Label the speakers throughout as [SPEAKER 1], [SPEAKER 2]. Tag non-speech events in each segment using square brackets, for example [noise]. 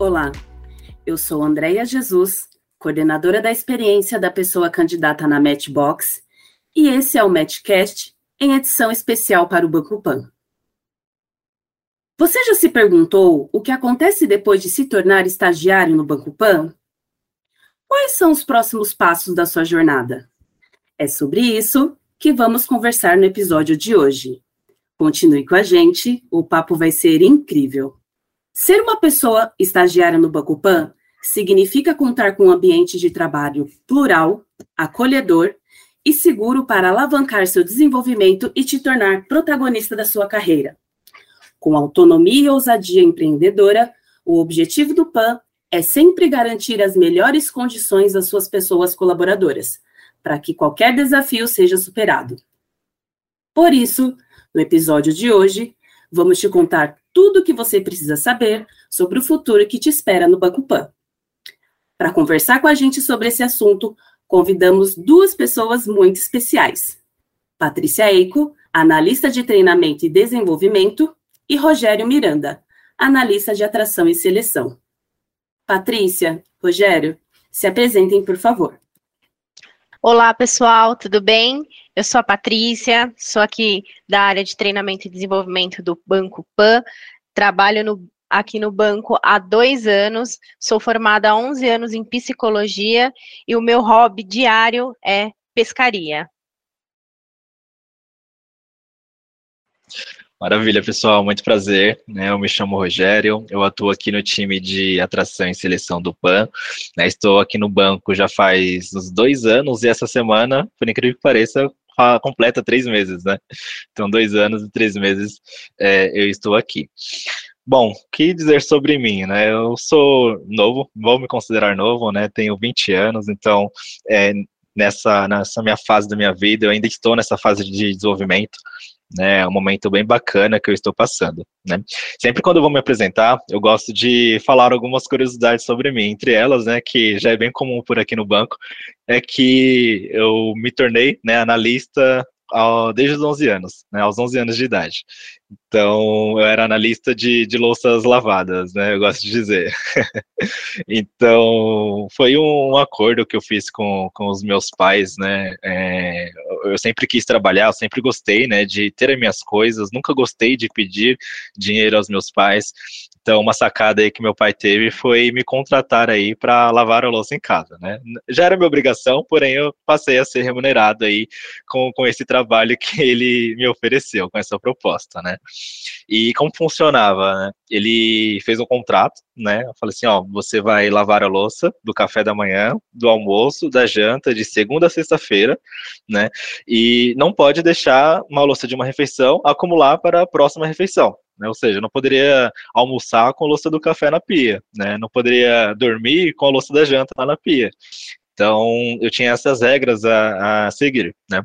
[SPEAKER 1] Olá, eu sou Andréia Jesus, coordenadora da experiência da pessoa candidata na Matchbox, e esse é o Matchcast em edição especial para o Banco Pan. Você já se perguntou o que acontece depois de se tornar estagiário no Banco Pan? Quais são os próximos passos da sua jornada? É sobre isso que vamos conversar no episódio de hoje. Continue com a gente, o papo vai ser incrível. Ser uma pessoa estagiária no Banco Pan significa contar com um ambiente de trabalho plural, acolhedor e seguro para alavancar seu desenvolvimento e te tornar protagonista da sua carreira. Com autonomia e ousadia empreendedora, o objetivo do PAN é sempre garantir as melhores condições às suas pessoas colaboradoras, para que qualquer desafio seja superado. Por isso, no episódio de hoje, vamos te contar tudo o que você precisa saber sobre o futuro que te espera no Banco Pan. Para conversar com a gente sobre esse assunto, convidamos duas pessoas muito especiais. Patrícia Eico, analista de treinamento e desenvolvimento, e Rogério Miranda, analista de atração e seleção. Patrícia, Rogério, se apresentem, por favor.
[SPEAKER 2] Olá, pessoal, tudo bem? Eu sou a Patrícia, sou aqui da área de treinamento e desenvolvimento do Banco PAN, trabalho no, aqui no banco há dois anos, sou formada há 11 anos em psicologia e o meu hobby diário é pescaria.
[SPEAKER 3] Maravilha, pessoal, muito prazer. Né? Eu me chamo Rogério, eu atuo aqui no time de atração e seleção do PAN. Né? Estou aqui no banco já faz uns dois anos e essa semana, por incrível que pareça, completa três meses, né? Então, dois anos e três meses é, eu estou aqui. Bom, o que dizer sobre mim, né? Eu sou novo, vou me considerar novo, né? Tenho 20 anos, então é, nessa, nessa minha fase da minha vida, eu ainda estou nessa fase de desenvolvimento, né? É um momento bem bacana que eu estou passando, né? Sempre quando eu vou me apresentar, eu gosto de falar algumas curiosidades sobre mim, entre elas, né, que já é bem comum por aqui no banco, é que eu me tornei, né, analista ao, desde os 11 anos, né, aos 11 anos de idade. Então, eu era analista de, de louças lavadas, né, eu gosto de dizer. [laughs] então, foi um, um, acordo que eu fiz com, com os meus pais, né, é, eu sempre quis trabalhar, eu sempre gostei, né, de ter as minhas coisas, nunca gostei de pedir dinheiro aos meus pais, então, uma sacada aí que meu pai teve foi me contratar aí para lavar a louça em casa, né? Já era minha obrigação, porém eu passei a ser remunerado aí com, com esse trabalho que ele me ofereceu, com essa proposta, né? E como funcionava, né? Ele fez um contrato, né? Eu falei assim, ó, você vai lavar a louça do café da manhã, do almoço, da janta, de segunda a sexta-feira, né? E não pode deixar uma louça de uma refeição acumular para a próxima refeição né? Ou seja, não poderia almoçar com a louça do café na pia, né? Não poderia dormir com a louça da janta lá na pia. Então, eu tinha essas regras a, a seguir, né?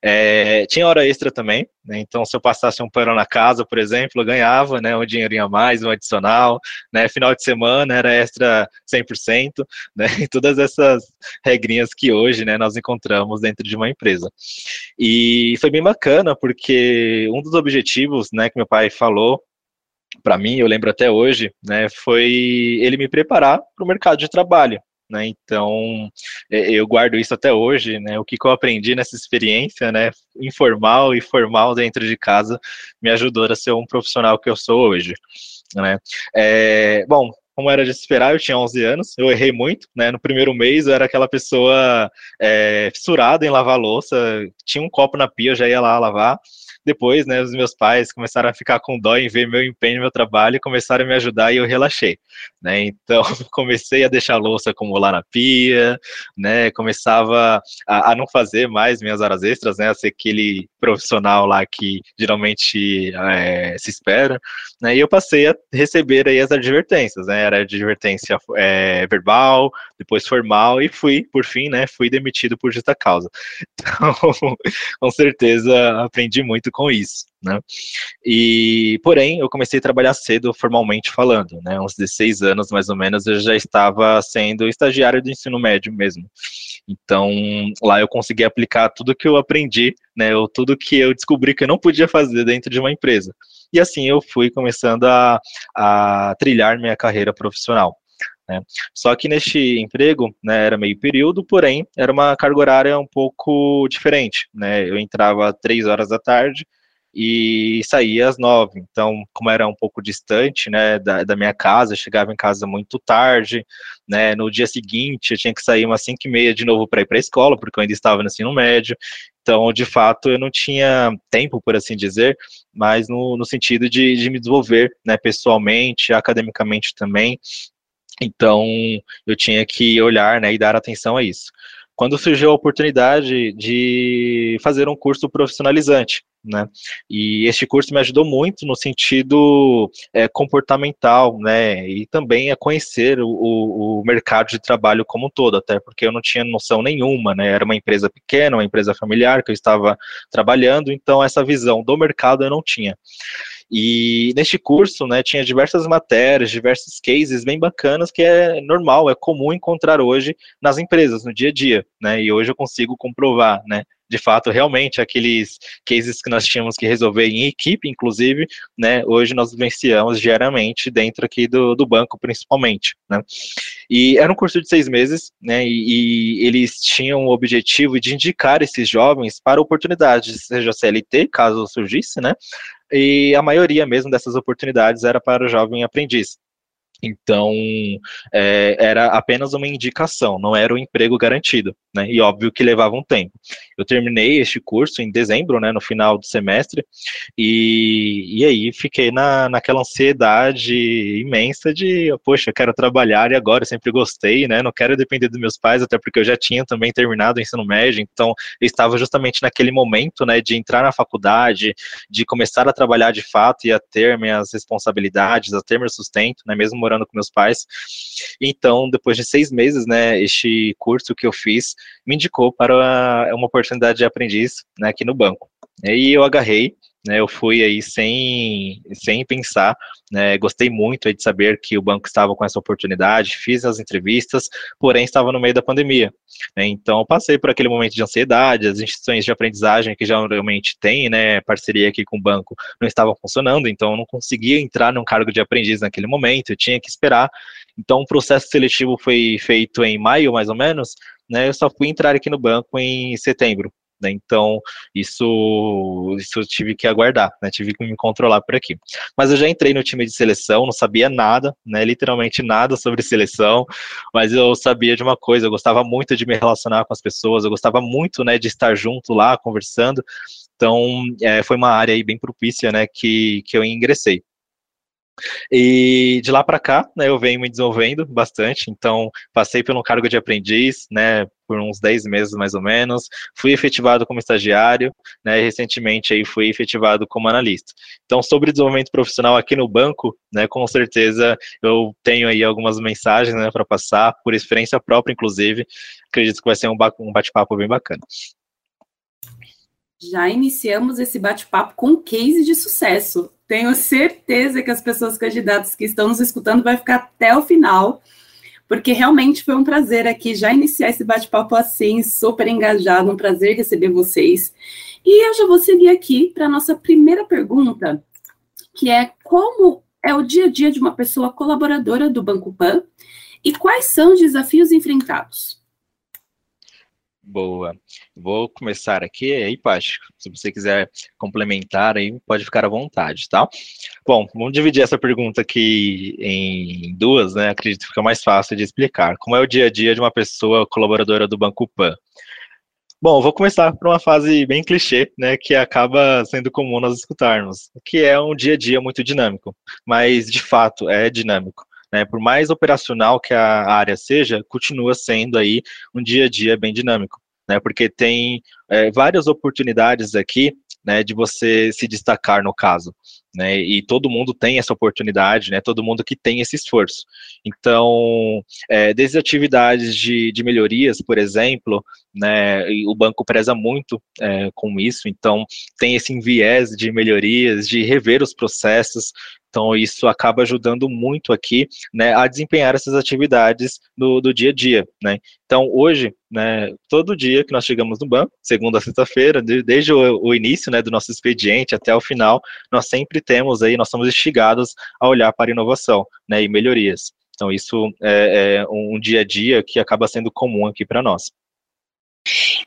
[SPEAKER 3] É, tinha hora extra também, né? Então, se eu passasse um pano na casa, por exemplo, eu ganhava, né? Um dinheirinho a mais, um adicional, né? Final de semana era extra 100%, né? [laughs] E todas essas regrinhas que hoje, né, nós encontramos dentro de uma empresa. E foi bem bacana, porque um dos objetivos, né, que meu pai falou para mim, eu lembro até hoje, né, foi ele me preparar para o mercado de trabalho, né? Então, eu guardo isso até hoje, né? O que eu aprendi nessa experiência, né, informal e formal dentro de casa, me ajudou a ser um profissional que eu sou hoje, né? É, bom, como era de esperar, eu tinha 11 anos, eu errei muito, né? No primeiro mês eu era aquela pessoa é, fissurada em lavar louça, tinha um copo na pia, eu já ia lá lavar. Depois, né, os meus pais começaram a ficar com dó em ver meu empenho, meu trabalho, e começaram a me ajudar e eu relaxei, né? Então, [laughs] comecei a deixar a louça acumular na pia, né? Começava a, a, não fazer mais minhas horas extras, né? A ser aquele profissional lá que geralmente é, se espera, né? E eu passei a receber aí as advertências, né? Era advertência é, verbal, depois formal e fui, por fim, né? Fui demitido por justa causa. [laughs] Então, com certeza aprendi muito com isso, né? E, porém, eu comecei a trabalhar cedo, formalmente falando, né? Uns 16 anos, mais ou menos, eu já estava sendo estagiário do ensino médio mesmo. Então, lá eu consegui aplicar tudo que eu aprendi, né, ou tudo que eu descobri que eu não podia fazer dentro de uma empresa. E assim eu fui começando a, a trilhar minha carreira profissional. Né? Só que neste emprego, né, era meio período, porém, era uma carga horária um pouco diferente, né, eu entrava três horas da tarde e saía às nove, então, como era um pouco distante, né, da, da minha casa, chegava em casa muito tarde, né, no dia seguinte eu tinha que sair umas cinco e meia de novo para ir para a escola, porque eu ainda estava no ensino médio, então, de fato, eu não tinha tempo, por assim dizer, mas no, no sentido de, de me desenvolver, né, pessoalmente, academicamente também, então, eu tinha que olhar né, e dar atenção a isso. Quando surgiu a oportunidade de fazer um curso profissionalizante, né? E este curso me ajudou muito no sentido é, comportamental, né? E também a conhecer o, o, mercado de trabalho como um todo, até porque eu não tinha noção nenhuma, né? Era uma empresa pequena, uma empresa familiar que eu estava trabalhando, então essa visão do mercado eu não tinha. E neste curso, né, tinha diversas matérias, diversos cases bem bacanas que é normal, é comum encontrar hoje nas empresas, no dia a dia, né? E hoje eu consigo comprovar, né? De fato, realmente, aqueles cases que nós tínhamos que resolver em equipe, inclusive, né, hoje nós vivenciamos diariamente dentro aqui do, do banco, principalmente, né. E era um curso de seis meses, né, e, e eles tinham o objetivo de indicar esses jovens para oportunidades, seja CLT, caso surgisse, né, e a maioria mesmo dessas oportunidades era para o jovem aprendiz. Então, é, era apenas uma indicação, não era um emprego garantido, né? E óbvio que levava um tempo. Eu terminei este curso em dezembro, né, no final do semestre, e, e aí fiquei na, naquela ansiedade imensa de, poxa, eu quero trabalhar e agora, eu sempre gostei, né? Não quero depender dos meus pais, até porque eu já tinha também terminado o ensino médio, então eu estava justamente naquele momento, né, de entrar na faculdade, de começar a trabalhar de fato e a ter minhas responsabilidades, a ter meu sustento, né, mesmo morando com meus pais. Então, depois de seis meses, né, este curso que eu fiz me indicou para uma oportunidade de aprendiz né, aqui no banco. E eu agarrei, né, eu fui aí sem, sem pensar, né, gostei muito de saber que o banco estava com essa oportunidade, fiz as entrevistas, porém estava no meio da pandemia, né, então passei por aquele momento de ansiedade, as instituições de aprendizagem que geralmente têm, né, parceria aqui com o banco, não estavam funcionando, então eu não conseguia entrar num cargo de aprendiz naquele momento, eu tinha que esperar, então o processo seletivo foi feito em maio, mais ou menos, né, eu só fui entrar aqui no banco em setembro, né? Então, isso, isso eu tive que aguardar, né? Tive que me controlar por aqui. Mas eu já entrei no time de seleção, não sabia nada, né? Literalmente nada sobre seleção, mas eu sabia de uma coisa, eu gostava muito de me relacionar com as pessoas, eu gostava muito, né, de estar junto lá, conversando. Então, é, foi uma área aí bem propícia, né, que, que eu ingressei. E de lá para cá, né, eu venho me desenvolvendo bastante, então passei pelo cargo de aprendiz, né, por uns 10 meses mais ou menos, fui efetivado como estagiário, né, recentemente aí fui efetivado como analista. Então, sobre desenvolvimento profissional aqui no banco, né, com certeza eu tenho aí algumas mensagens, né, para passar, por experiência própria, inclusive, acredito que vai ser um bate-papo bem bacana.
[SPEAKER 1] Já iniciamos esse bate-papo com um case de sucesso. Tenho certeza que as pessoas candidatas que estão nos escutando vai ficar até o final, porque realmente foi um prazer aqui já iniciar esse bate-papo assim, super engajado, um prazer receber vocês. E eu já vou seguir aqui para a nossa primeira pergunta, que é como é o dia a dia de uma pessoa colaboradora do Banco Pan e quais são os desafios enfrentados?
[SPEAKER 3] Boa. Vou começar aqui, aí, Paty, se você quiser complementar aí, pode ficar à vontade, tá? Bom, vamos dividir essa pergunta aqui em duas, né? Acredito que fica mais fácil de explicar. Como é o dia a dia de uma pessoa colaboradora do Banco Pan? Bom, vou começar por uma fase bem clichê, né, que acaba sendo comum nós escutarmos, que é um dia a dia muito dinâmico, mas de fato é dinâmico. Né, por mais operacional que a área seja, continua sendo aí um dia a dia bem dinâmico, né, porque tem é, várias oportunidades aqui né, de você se destacar no caso, né, e todo mundo tem essa oportunidade, né, todo mundo que tem esse esforço. Então, é, desde atividades de, de melhorias, por exemplo, né, o banco preza muito é, com isso, então tem esse viés de melhorias, de rever os processos, Então, isso acaba ajudando muito aqui, né, a desempenhar essas atividades do, do dia a dia, né. Então, hoje, né, todo dia que nós chegamos no banco, segunda a sexta-feira, desde o, o, início, né, do nosso expediente até o final, nós sempre temos aí, nós somos instigados a olhar para inovação, né, e melhorias. Então, isso é, é um dia a dia que acaba sendo comum aqui para nós.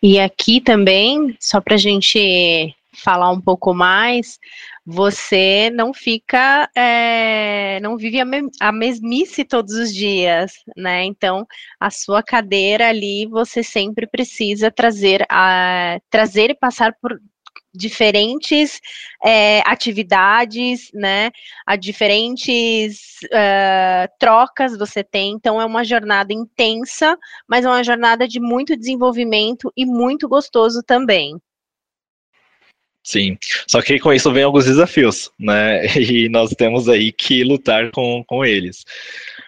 [SPEAKER 2] E aqui também, só para a gente falar um pouco mais, você não fica, é, não vive a, me, a, mesmice todos os dias, né? Então, a sua cadeira ali, você sempre precisa trazer, a, trazer e passar por diferentes é, atividades, né? A diferentes uh, trocas você tem. Então, é uma jornada intensa, mas é uma jornada de muito desenvolvimento e muito gostoso também.
[SPEAKER 3] Sim, só que com isso vem alguns desafios, né? [laughs] E nós temos aí que lutar com, com eles.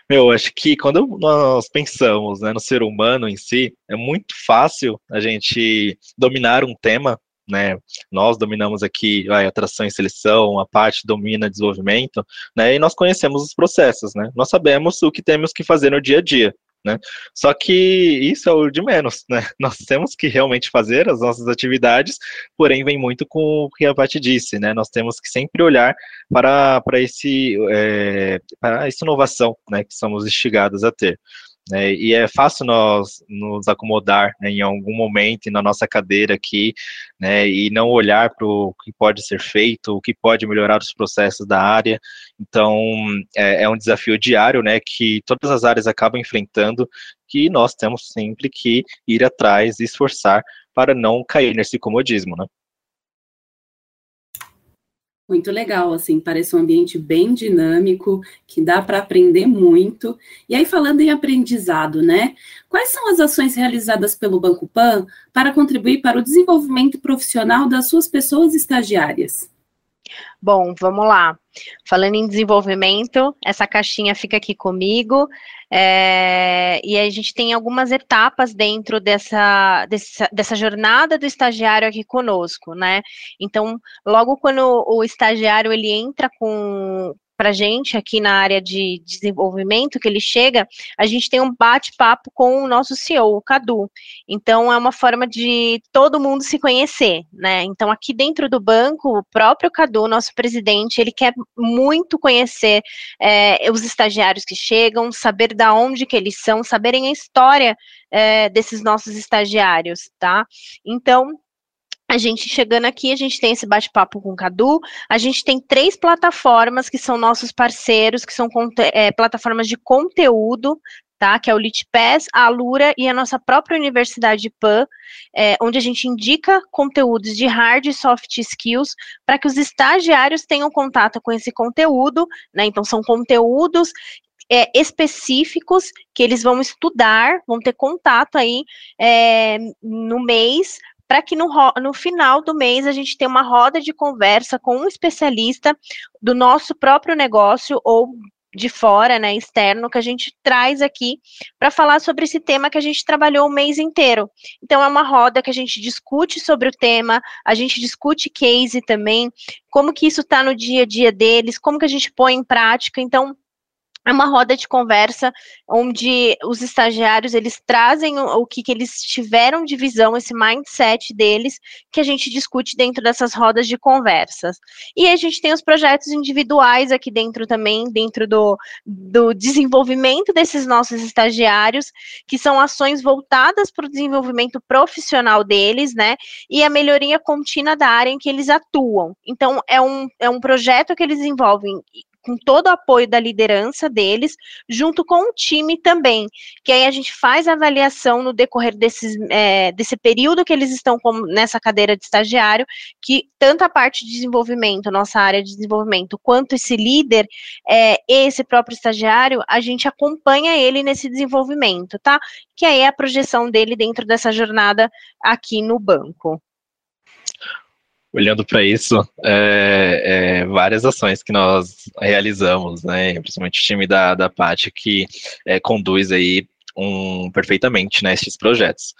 [SPEAKER 3] Meu, acho que quando nós pensamos né, no ser humano em si, é muito fácil a gente dominar um tema, né? Nós dominamos aqui a atração e seleção, a parte domina desenvolvimento, né? E nós conhecemos os processos, né? Nós sabemos o que temos que fazer no dia a dia. Né? Só que isso é o de menos, né? [laughs] Nós temos que realmente fazer as nossas atividades, porém vem muito com o que a Paty disse, né? Nós temos que sempre olhar para, para, esse, é, para essa inovação né, que somos instigados a ter. Né, e é fácil nós nos acomodar né, em algum momento na nossa cadeira aqui, né, e não olhar para o que pode ser feito, o que pode melhorar os processos da área. Então, é, é um desafio diário, né, que todas as áreas acabam enfrentando, que nós temos sempre que ir atrás e esforçar para não cair nesse comodismo, né.
[SPEAKER 1] Muito legal, assim, parece um ambiente bem dinâmico, que dá para aprender muito. E aí, falando em aprendizado, né? Quais são as ações realizadas pelo Banco Pan para contribuir para o desenvolvimento profissional das suas pessoas estagiárias?
[SPEAKER 2] Bom, vamos lá. Falando em desenvolvimento, essa caixinha fica aqui comigo. É, e a gente tem algumas etapas dentro dessa, dessa, dessa, jornada do estagiário aqui conosco, né? Então, logo quando o estagiário ele entra com, para a gente aqui na área de desenvolvimento que ele chega, a gente tem um bate-papo com o nosso CEO, o Cadu. Então, é uma forma de todo mundo se conhecer, né? Então, aqui dentro do banco, o próprio Cadu, nosso presidente, ele quer muito conhecer é, os estagiários que chegam, saber da onde que eles são, saberem a história é, desses nossos estagiários, tá? Então, a gente chegando aqui, a gente tem esse bate-papo com o Cadu. A gente tem três plataformas que são nossos parceiros, que são é, plataformas de conteúdo, tá? Que é o LitPass, a Alura e a nossa própria Universidade PAN, é, onde a gente indica conteúdos de hard e soft skills para que os estagiários tenham contato com esse conteúdo, né? Então, são conteúdos é, específicos que eles vão estudar, vão ter contato aí é, no mês para que no, no final do mês a gente tenha uma roda de conversa com um especialista do nosso próprio negócio ou de fora, né, externo, que a gente traz aqui para falar sobre esse tema que a gente trabalhou o mês inteiro. Então, é uma roda que a gente discute sobre o tema, a gente discute case também, como que isso está no dia a dia deles, como que a gente põe em prática. Então, é uma roda de conversa onde os estagiários eles trazem o, o que, que, eles tiveram de visão, esse mindset deles, que a gente discute dentro dessas rodas de conversas. E a gente tem os projetos individuais aqui dentro também, dentro do, do desenvolvimento desses nossos estagiários, que são ações voltadas para o desenvolvimento profissional deles, né? E a melhoria contínua da área em que eles atuam. Então, é um, é um projeto que eles desenvolvem com todo o apoio da liderança deles, junto com o time também, que aí a gente faz a avaliação no decorrer desses, é, desse período que eles estão nessa cadeira de estagiário, que tanto a parte de desenvolvimento, nossa área de desenvolvimento, quanto esse líder, é, esse próprio estagiário, a gente acompanha ele nesse desenvolvimento, tá? Que aí é a projeção dele dentro dessa jornada aqui no banco
[SPEAKER 3] olhando para isso, é, é, várias ações que nós realizamos, né, principalmente o time da, da Paty, que é, conduz aí um, perfeitamente né, esses projetos.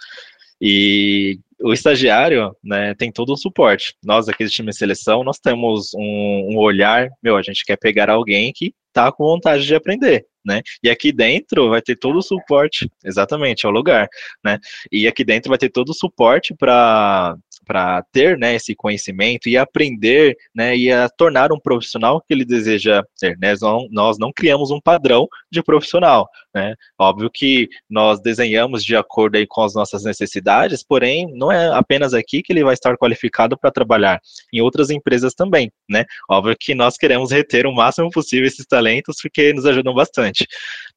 [SPEAKER 3] E o estagiário, né, tem todo o suporte. Nós aqui do time de seleção, nós temos um, um olhar, meu, a gente quer pegar alguém que tá com vontade de aprender, né? E aqui dentro vai ter todo o suporte, exatamente, é o lugar, né? E aqui dentro vai ter todo o suporte para para ter né, esse conhecimento e aprender né, e a tornar um profissional que ele deseja ser. Né? Nós, não, nós não criamos um padrão de profissional. Né? Óbvio que nós desenhamos de acordo aí com as nossas necessidades, porém, não é apenas aqui que ele vai estar qualificado para trabalhar, em outras empresas também. Né? Óbvio que nós queremos reter o máximo possível esses talentos, porque nos ajudam bastante.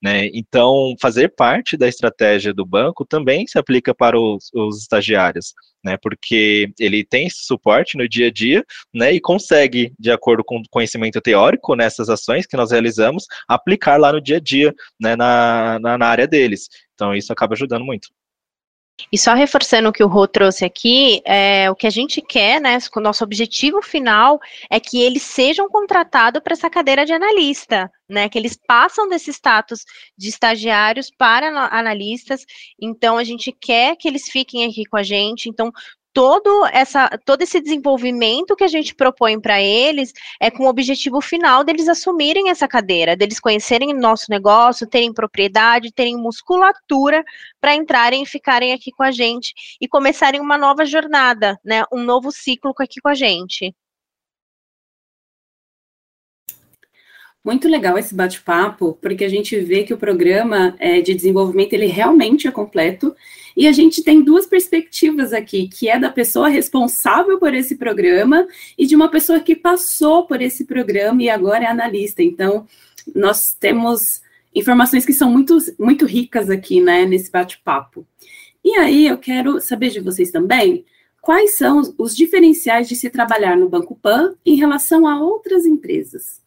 [SPEAKER 3] Né? Então, fazer parte da estratégia do banco também se aplica para os, os estagiários né? Porque ele tem esse suporte no dia a dia, né? E consegue, de acordo com o conhecimento teórico nessas ações que nós realizamos, aplicar lá no dia a dia, né? Na, na, na área deles. Então, isso acaba ajudando muito.
[SPEAKER 2] E só reforçando o que o Rô trouxe aqui, é, o que a gente quer, né, o nosso objetivo final é que eles sejam contratados para essa cadeira de analista, né, que eles passam desse status de estagiários para analistas, então a gente quer que eles fiquem aqui com a gente, então todo, essa, todo esse desenvolvimento que a gente propõe para eles é com o objetivo final deles assumirem essa cadeira, deles conhecerem nosso negócio, terem propriedade, terem musculatura para entrarem e ficarem aqui com a gente e começarem uma nova jornada, né? Um novo ciclo aqui com a gente.
[SPEAKER 1] Muito legal esse bate-papo, porque a gente vê que o programa é, de desenvolvimento ele realmente é completo e a gente tem duas perspectivas aqui, que é da pessoa responsável por esse programa e de uma pessoa que passou por esse programa e agora é analista. Então, nós temos informações que são muito, muito ricas aqui, né, nesse bate-papo. E aí, eu quero saber de vocês também quais são os diferenciais de se trabalhar no Banco Pan em relação a outras empresas.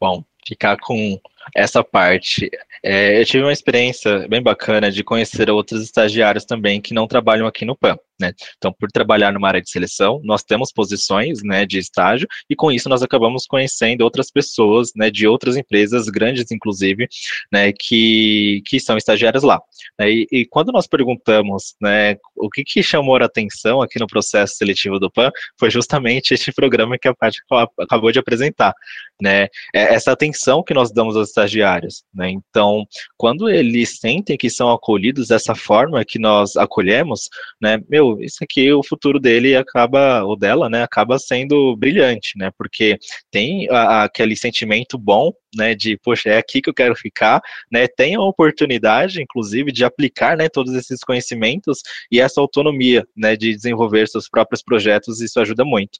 [SPEAKER 3] Bom, ficar com essa parte. É, eu tive uma experiência bem bacana de conhecer outros estagiários também que não trabalham aqui no PAN. Né? Então, por trabalhar numa área de seleção, nós temos posições né, de estágio e com isso nós acabamos conhecendo outras pessoas né, de outras empresas, grandes inclusive, né, que, que são estagiárias lá. Né? E, e, quando nós perguntamos né, o que, que chamou a atenção aqui no processo seletivo do PAN, foi justamente [laughs] este programa que a Paty acabou de apresentar. É essa atenção que nós damos aos estagiários. Né? Então, quando eles sentem que são acolhidos dessa forma que nós acolhemos, né, meu, isso aqui, o futuro dele acaba, ou dela, né, acaba sendo brilhante, né, porque tem a, aquele sentimento bom, né, de, poxa, é aqui que eu quero ficar, né, tem a oportunidade, inclusive, de aplicar, né, todos esses conhecimentos e essa autonomia, né, de desenvolver seus próprios projetos, isso ajuda muito.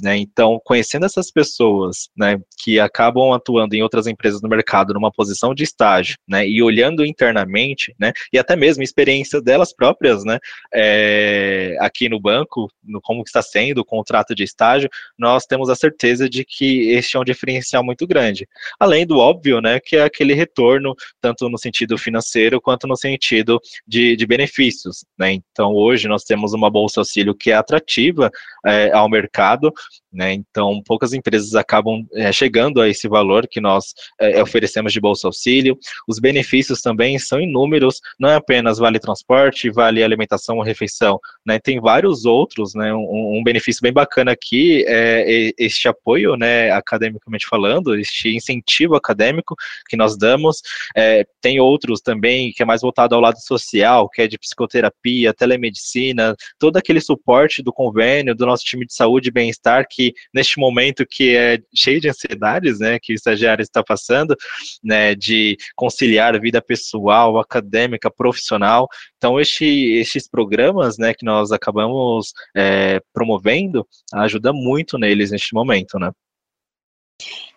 [SPEAKER 3] Né? Então, conhecendo essas pessoas né, que acabam atuando em outras empresas no mercado numa posição de estágio, né, e olhando internamente, né, e até mesmo experiência delas próprias, né, é, aqui no banco, no como está sendo o contrato de estágio, nós temos a certeza de que este é um diferencial muito grande. Além do óbvio, né, que é aquele retorno, tanto no sentido financeiro quanto no sentido de, de benefícios. Né? Então, hoje nós temos uma bolsa auxílio que é atrativa é, ao mercado, né? Então, poucas empresas acabam é, chegando a esse valor que nós é, oferecemos de bolsa auxílio. Os benefícios também são inúmeros, não é apenas vale transporte, vale alimentação ou refeição, né? Tem vários outros, né? Um, um, benefício bem bacana aqui é este apoio, né? Academicamente falando, este incentivo acadêmico que nós damos. É, tem outros também que é mais voltado ao lado social, que é de psicoterapia, telemedicina, todo aquele suporte do convênio, do nosso time de saúde e bem-estar que neste momento que é cheio de ansiedades, né, que o estagiário está passando, né, de conciliar vida pessoal, acadêmica, profissional. Então, este, estes programas, né, que nós acabamos é, promovendo, ajuda muito neles neste momento, né.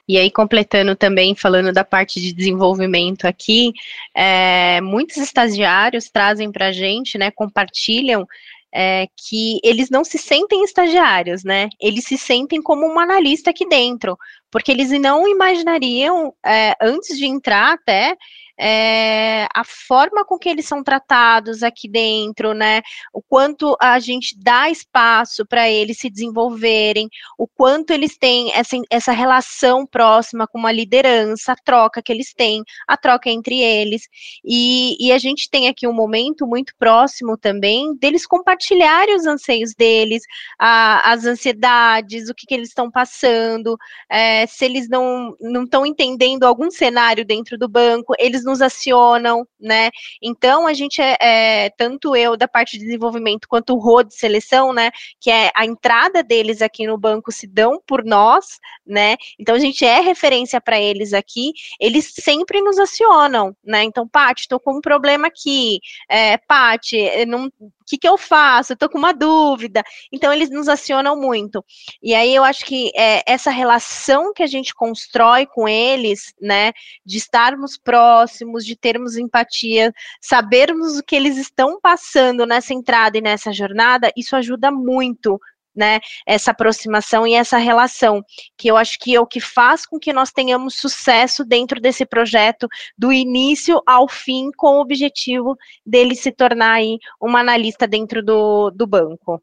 [SPEAKER 2] E aí, completando também, falando da parte de desenvolvimento aqui, é, muitos estagiários trazem para a gente, né, compartilham é, que eles não se sentem estagiários, né? Eles se sentem como um analista aqui dentro, porque eles não imaginariam, é, antes de entrar até, é, a forma com que eles são tratados aqui dentro, né? O quanto a gente dá espaço para eles se desenvolverem, o quanto eles têm essa, essa relação próxima com uma liderança, a troca que eles têm, a troca entre eles. E, e a gente tem aqui um momento muito próximo também deles compartilharem os anseios deles, a, as ansiedades, o que, que eles estão passando, é, se eles não estão entendendo algum cenário dentro do banco, eles nos acionam, né? Então a gente é, é tanto eu da parte de desenvolvimento quanto o Rô de seleção, né? Que é a entrada deles aqui no banco se dão por nós, né? Então a gente é referência para eles aqui, eles sempre nos acionam, né? Então, Paty, estou com um problema aqui, é, Paty, não que, que eu faço? Eu tô com uma dúvida. Então, eles nos acionam muito. E aí, eu acho que é, essa relação que a gente constrói com eles, né, de estarmos próximos, de termos empatia, sabermos o que eles estão passando nessa entrada e nessa jornada, isso ajuda muito né, essa aproximação e essa relação, que eu acho que é o que faz com que nós tenhamos sucesso dentro desse projeto, do início ao fim, com o objetivo dele se tornar aí uma analista dentro do, do banco.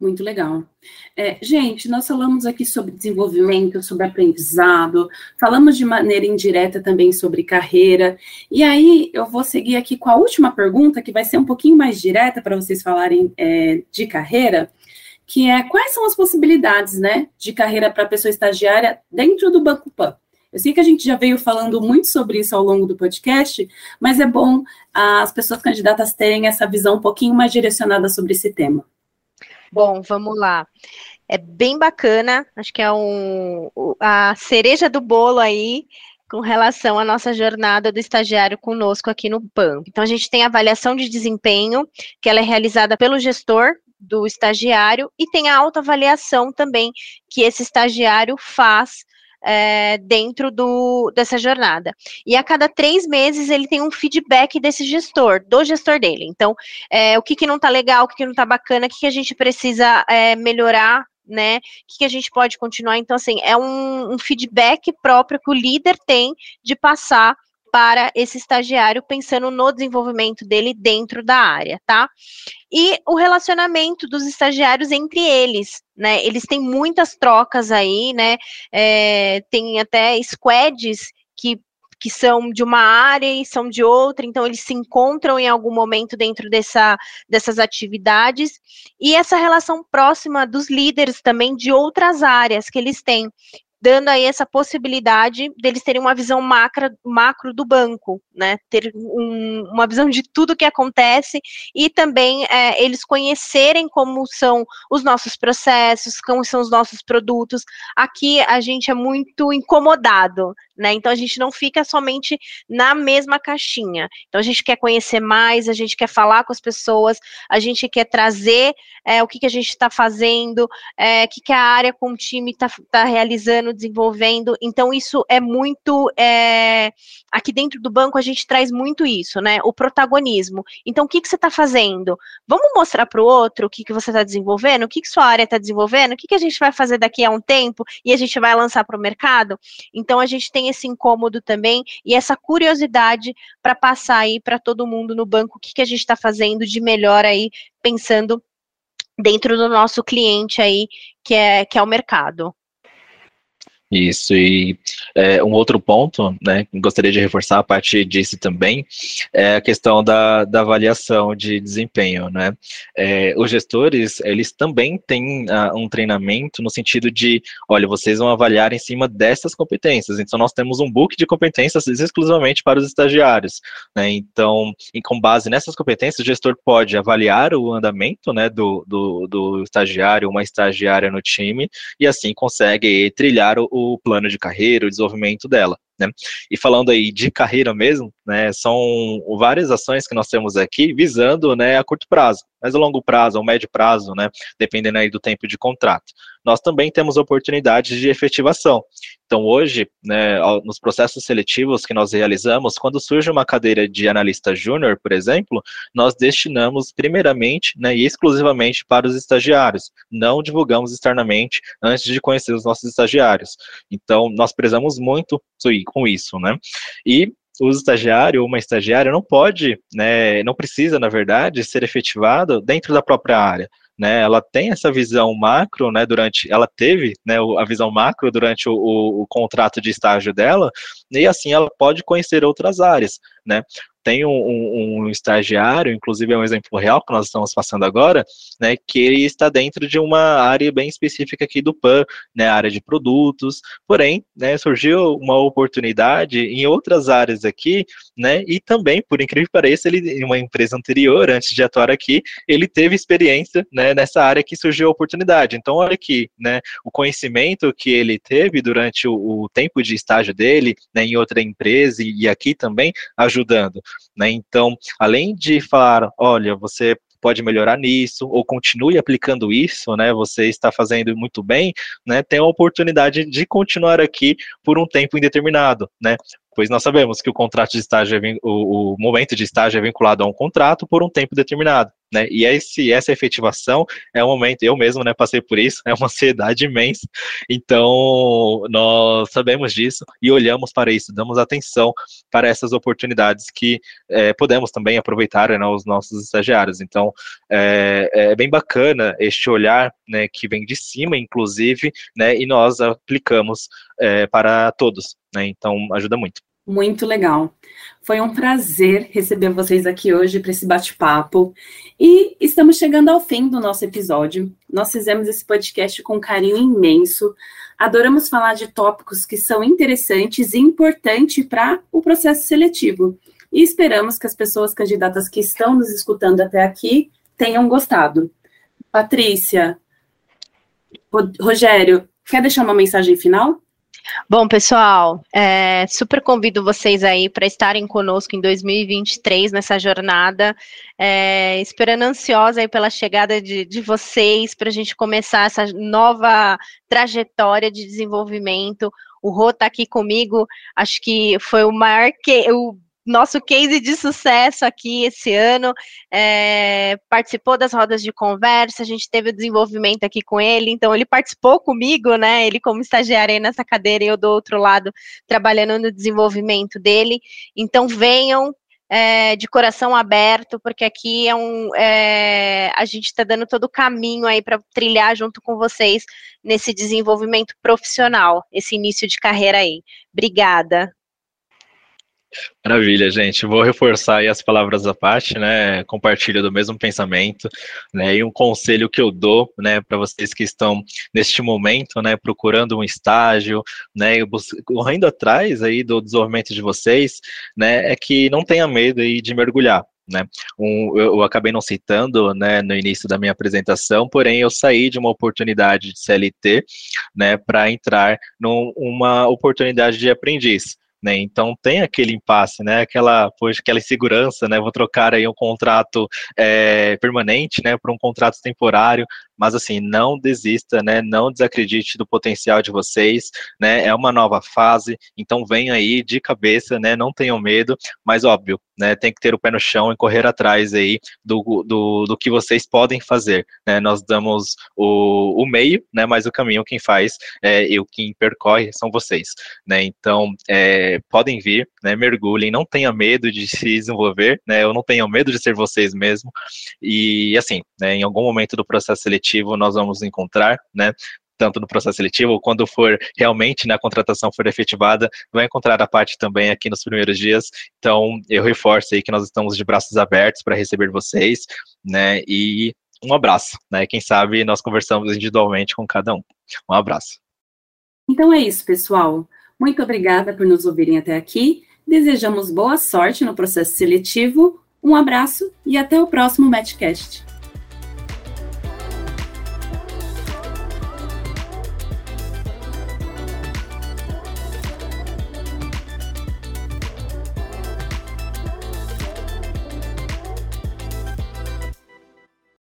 [SPEAKER 1] Muito legal. É, gente, nós falamos aqui sobre desenvolvimento, sobre aprendizado, falamos de maneira indireta também sobre carreira. E aí eu vou seguir aqui com a última pergunta, que vai ser um pouquinho mais direta para vocês falarem é, de carreira, que é quais são as possibilidades né, de carreira para a pessoa estagiária dentro do Banco Pan? Eu sei que a gente já veio falando muito sobre isso ao longo do podcast, mas é bom as pessoas candidatas terem essa visão um pouquinho mais direcionada sobre esse tema.
[SPEAKER 2] Bom, vamos lá. É bem bacana, acho que é um, a cereja do bolo aí com relação à nossa jornada do estagiário conosco aqui no PAN. Então, a gente tem a avaliação de desempenho, que ela é realizada pelo gestor do estagiário, e tem a autoavaliação também, que esse estagiário faz é, dentro do, dessa jornada. E a cada três meses ele tem um feedback desse gestor, do gestor dele. Então, é, o que, que não está legal, o que, que não está bacana, o que, que a gente precisa é, melhorar né? O que, que, a gente pode continuar? Então, assim, é um, um, feedback próprio que o líder tem de passar para esse estagiário, pensando no desenvolvimento dele dentro da área, tá? E o relacionamento dos estagiários entre eles, né? Eles têm muitas trocas aí, né? É, tem até squads que que são de uma área e são de outra, então eles se encontram em algum momento dentro dessa, dessas atividades, e essa relação próxima dos líderes também de outras áreas que eles têm dando aí essa possibilidade deles terem uma visão macro, do banco, né? Ter um, uma visão de tudo que acontece e também é, eles conhecerem como são os nossos processos, como são os nossos produtos. Aqui a gente é muito incomodado, né? Então a gente não fica somente na mesma caixinha. Então a gente quer conhecer mais, a gente quer falar com as pessoas, a gente quer trazer é, o que, que a gente está fazendo, é, o que, que a área com o time está tá realizando desenvolvendo. Então, isso é muito. É, aqui dentro do banco, a gente traz muito isso, né? O protagonismo. Então, o que, que você está fazendo? Vamos mostrar para o outro o que, que você está desenvolvendo, o que, que sua área está desenvolvendo, o que, que a gente vai fazer daqui a um tempo e a gente vai lançar para o mercado. Então, a gente tem esse incômodo também e essa curiosidade para passar aí para todo mundo no banco o que, que a gente está fazendo de melhor aí, pensando dentro do nosso cliente aí, que é, que é o mercado.
[SPEAKER 3] Isso, e é, um outro ponto, né, gostaria de reforçar a parte disso também, é a questão da, da avaliação de desempenho, né, é, os gestores, eles também têm uh, um treinamento no sentido de, olha, vocês vão avaliar em cima dessas competências, então nós temos um book de competências exclusivamente para os estagiários, né, então, e com base nessas competências, o gestor pode avaliar o andamento, né, do, do, do estagiário, uma estagiária no time, e assim consegue trilhar o o plano de carreira, o desenvolvimento dela. Né? E falando aí de carreira mesmo, né, são várias ações que nós temos aqui visando né, a curto prazo, mas a longo prazo, ao médio prazo, né, dependendo aí do tempo de contrato. Nós também temos oportunidades de efetivação. Então, hoje, né, nos processos seletivos que nós realizamos, quando surge uma cadeira de analista júnior, por exemplo, nós destinamos primeiramente né, e exclusivamente para os estagiários. Não divulgamos externamente antes de conhecer os nossos estagiários. Então, nós prezamos muito, e com isso, né? E o estagiário ou uma estagiária não pode, né, não precisa, na verdade, ser efetivado dentro da própria área. Né, ela tem essa visão macro, né, durante, ela teve, né, a visão macro durante o, o, o contrato de estágio dela, e assim ela pode conhecer outras áreas, né, tem um, um, um, estagiário, inclusive é um exemplo real que nós estamos passando agora, né, que ele está dentro de uma área bem específica aqui do PAN, né, área de produtos, porém, né, surgiu uma oportunidade em outras áreas aqui, né, e também, por incrível que pareça, ele, em uma empresa anterior, antes de atuar aqui, ele teve experiência, né, nessa área que surgiu a oportunidade. Então, olha aqui, né, o conhecimento que ele teve durante o, o tempo de estágio dele, né, em outra empresa e, e aqui também, ajudando. Né? Então, além de falar, olha, você pode melhorar nisso, ou continue aplicando isso, né? Você está fazendo muito bem, né? Tem a oportunidade de continuar aqui por um tempo indeterminado, né? pois nós sabemos que o contrato de estágio, é, o, o, momento de estágio é vinculado a um contrato por um tempo determinado, né, e esse, essa efetivação é um momento, eu mesmo, né, passei por isso, [laughs] é uma ansiedade imensa, então nós sabemos disso e olhamos para isso, damos atenção para essas oportunidades que é, podemos também aproveitar, né, os nossos estagiários, então é, é bem bacana este olhar, né, que vem de cima, inclusive, né, e nós aplicamos é, para todos, né, então ajuda muito.
[SPEAKER 1] Muito legal. Foi um prazer receber vocês aqui hoje para esse bate-papo. E estamos chegando ao fim do nosso episódio. Nós fizemos esse podcast com um carinho imenso. Adoramos falar de tópicos que são interessantes e importantes para o processo seletivo. E esperamos que as pessoas candidatas que estão nos escutando até aqui tenham gostado. Patrícia, Rogério, quer deixar uma mensagem final?
[SPEAKER 2] Bom, pessoal, é, super convido vocês aí para estarem conosco em 2023 nessa jornada, é, esperando ansiosa aí pela chegada de, de vocês para a gente começar essa nova trajetória de desenvolvimento. O Rô está aqui comigo, acho que foi o maior que o nosso case de sucesso aqui esse ano, é, participou das rodas de conversa, a gente teve o desenvolvimento aqui com ele, então ele participou comigo, né? Ele como estagiário nessa cadeira e eu do outro lado trabalhando no desenvolvimento dele. Então venham, é, de coração aberto, porque aqui é um, é, a gente está dando todo o caminho aí para trilhar junto com vocês nesse desenvolvimento profissional, esse início de carreira aí. Obrigada.
[SPEAKER 3] Maravilha, gente. Vou reforçar aí as palavras da parte, né? Compartilho do mesmo pensamento, né? E um conselho que eu dou, né, para vocês que estão neste momento, né, procurando um estágio, né, correndo atrás aí do desenvolvimento de vocês, né, é que não tenha medo aí de mergulhar, né? Um, eu, eu, acabei não citando, né, no início da minha apresentação, porém eu saí de uma oportunidade de CLT, né, para entrar numa oportunidade de aprendiz. Né? Então tem aquele impasse, né? Aquela, poxa, aquela insegurança, né? Vou trocar aí um contrato é, permanente, né, por um contrato temporário, mas assim, não desista, né? Não desacredite do potencial de vocês, né? É uma nova fase, então venha aí de cabeça, né? Não tenham medo, mas óbvio, né? Tem que ter o pé no chão e correr atrás aí do, do, do que vocês podem fazer, né? Nós damos o, o meio, né? Mas o caminho quem faz é, e o quem percorre são vocês, né? Então, é, podem vir, né? Mergulhem, não tenha medo de se desenvolver, né? Eu não tenho medo de ser vocês mesmo e assim, né? Em algum momento do processo seletivo seletivo nós vamos encontrar, né? tanto no processo seletivo, ou quando for realmente na né, contratação for efetivada, vai encontrar a parte também aqui nos primeiros dias. Então, eu reforço aí que nós estamos de braços abertos para receber vocês, né? E um abraço, né? Quem sabe nós conversamos individualmente com cada um. Um abraço.
[SPEAKER 1] Então é isso, pessoal. Muito obrigada por nos ouvirem até aqui. Desejamos boa sorte no processo seletivo. Um abraço e até o próximo Matchcast.